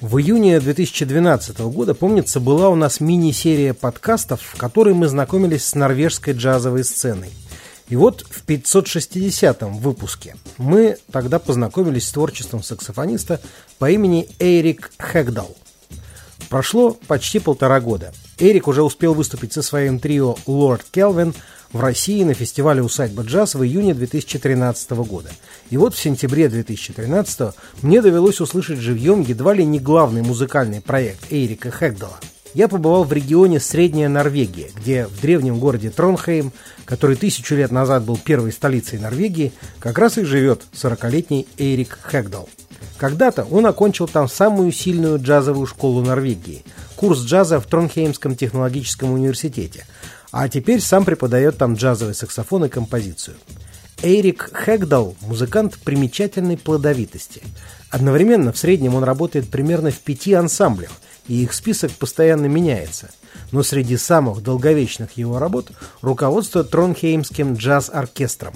В июне 2012 года, помнится, была у нас мини-серия подкастов, в которой мы знакомились с норвежской джазовой сценой. И вот в 560-м выпуске мы тогда познакомились с творчеством саксофониста по имени Эрик Хэгдал. Прошло почти полтора года. Эрик уже успел выступить со своим трио «Лорд Келвин», в России на фестивале «Усадьба джаз» в июне 2013 года. И вот в сентябре 2013 мне довелось услышать живьем едва ли не главный музыкальный проект Эрика Хэгдала. Я побывал в регионе Средняя Норвегия, где в древнем городе Тронхейм, который тысячу лет назад был первой столицей Норвегии, как раз и живет 40-летний Эрик Хэгдал. Когда-то он окончил там самую сильную джазовую школу Норвегии – курс джаза в Тронхеймском технологическом университете – а теперь сам преподает там джазовый саксофон и композицию. Эрик Хэгдал – музыкант примечательной плодовитости. Одновременно в среднем он работает примерно в пяти ансамблях, и их список постоянно меняется. Но среди самых долговечных его работ – руководство Тронхеймским джаз-оркестром.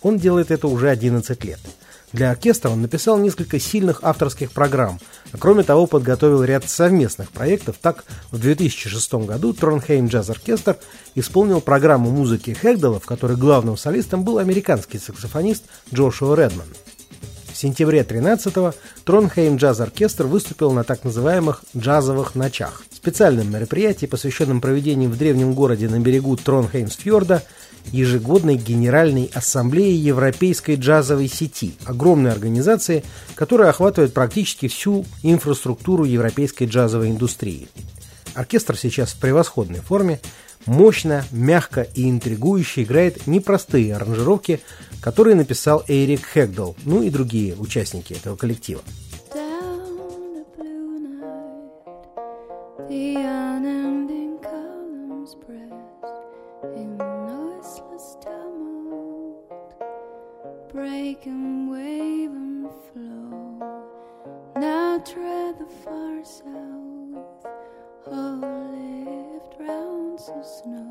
Он делает это уже 11 лет – для оркестра он написал несколько сильных авторских программ, а кроме того подготовил ряд совместных проектов. Так, в 2006 году Тронхейм Джаз Оркестр исполнил программу музыки Хэгдала, в которой главным солистом был американский саксофонист Джошуа Редман. В сентябре 13-го Тронхейм Джаз Оркестр выступил на так называемых «джазовых ночах» – специальном мероприятии, посвященном проведению в древнем городе на берегу Тронхеймсфьорда ежегодной Генеральной Ассамблеи Европейской джазовой сети, огромной организации, которая охватывает практически всю инфраструктуру европейской джазовой индустрии. Оркестр сейчас в превосходной форме, мощно, мягко и интригующе играет непростые аранжировки, которые написал Эрик Хэгдал, ну и другие участники этого коллектива. as snow.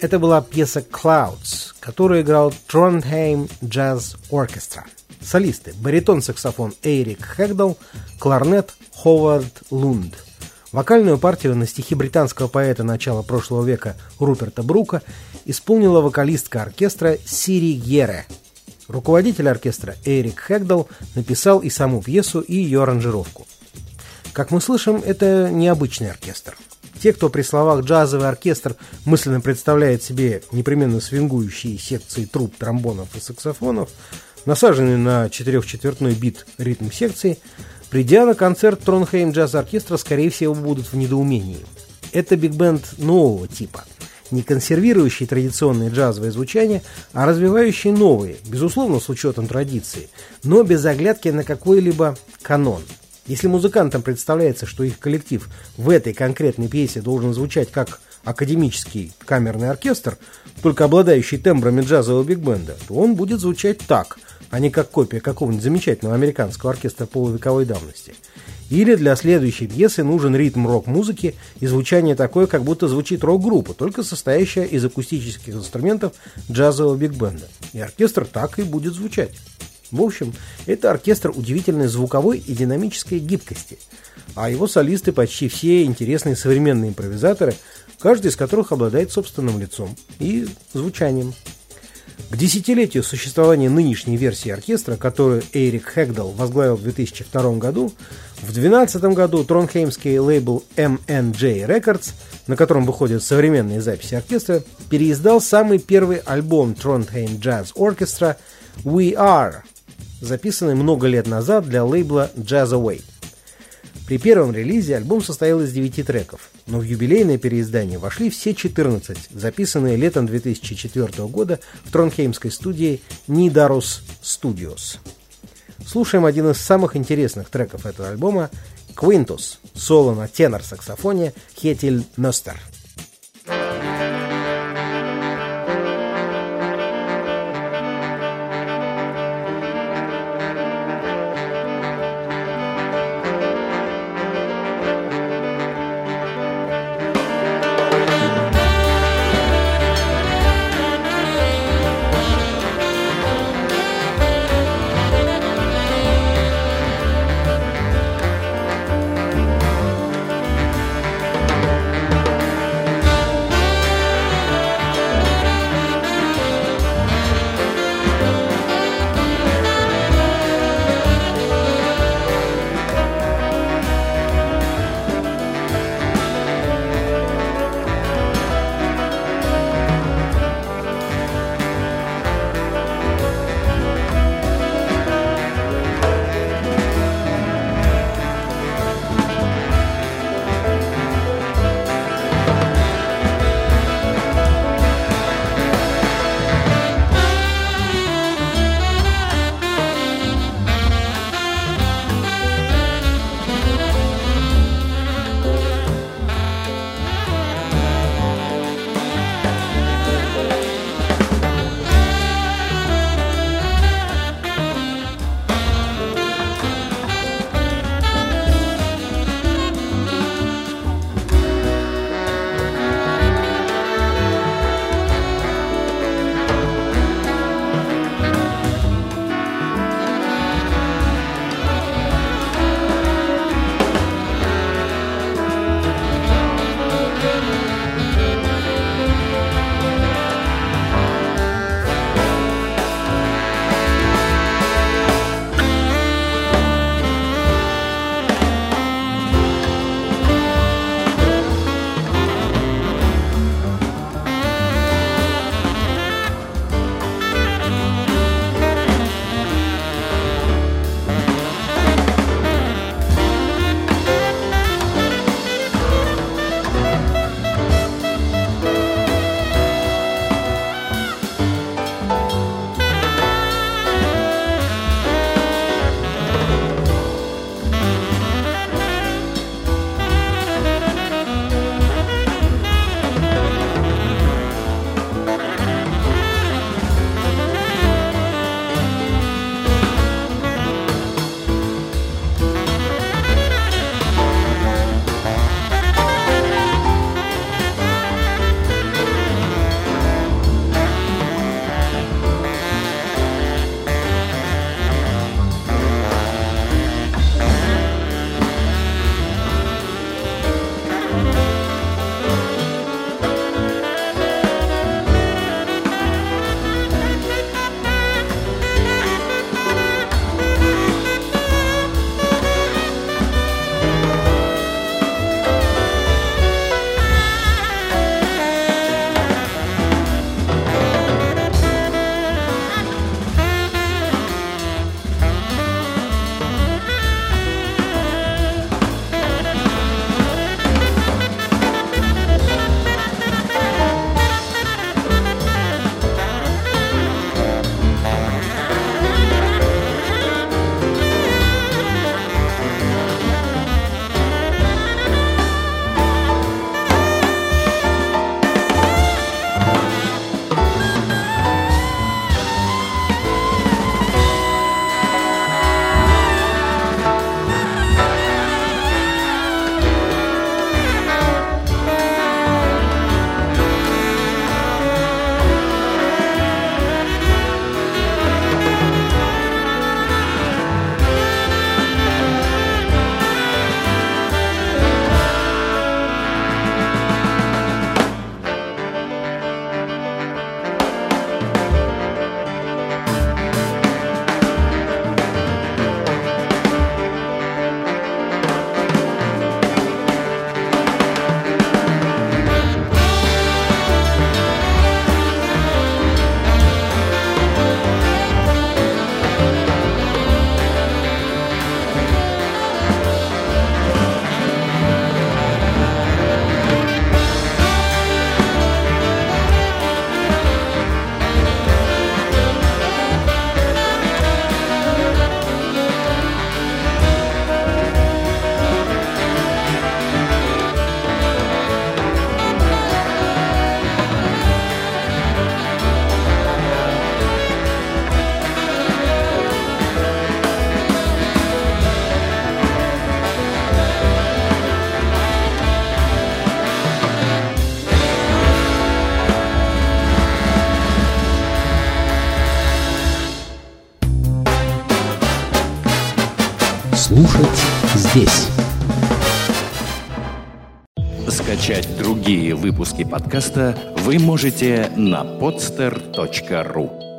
Это была пьеса «Clouds», которую играл Trondheim Jazz Orchestra. Солисты – баритон-саксофон Эрик Хэгдал, кларнет Ховард Лунд. Вокальную партию на стихи британского поэта начала прошлого века Руперта Брука исполнила вокалистка оркестра Сири Гере. Руководитель оркестра Эрик Хэгдал написал и саму пьесу, и ее аранжировку. Как мы слышим, это необычный оркестр – те, кто при словах «джазовый оркестр» мысленно представляет себе непременно свингующие секции труб, тромбонов и саксофонов, насаженные на четырехчетвертной бит ритм секции, придя на концерт Тронхейм джаз-оркестра, скорее всего, будут в недоумении. Это биг-бенд нового типа, не консервирующий традиционные джазовые звучания, а развивающий новые, безусловно, с учетом традиции, но без оглядки на какой-либо канон – если музыкантам представляется, что их коллектив в этой конкретной пьесе должен звучать как академический камерный оркестр, только обладающий тембрами джазового биг-бенда, то он будет звучать так, а не как копия какого-нибудь замечательного американского оркестра полувековой давности. Или для следующей пьесы нужен ритм рок-музыки и звучание такое, как будто звучит рок-группа, только состоящая из акустических инструментов джазового биг-бенда. И оркестр так и будет звучать. В общем, это оркестр удивительной звуковой и динамической гибкости, а его солисты почти все интересные современные импровизаторы, каждый из которых обладает собственным лицом и звучанием. К десятилетию существования нынешней версии оркестра, которую Эрик Хэгдал возглавил в 2002 году, в 2012 году тронхеймский лейбл MNJ Records, на котором выходят современные записи оркестра, переиздал самый первый альбом Trondheim Jazz Orchestra We Are, записанный много лет назад для лейбла Jazz Away. При первом релизе альбом состоял из 9 треков, но в юбилейное переиздание вошли все 14, записанные летом 2004 года в тронхеймской студии Nidarus Studios. Слушаем один из самых интересных треков этого альбома «Quintus» соло на тенор-саксофоне Хетиль Ностер. Выпуски подкаста вы можете на podster.ru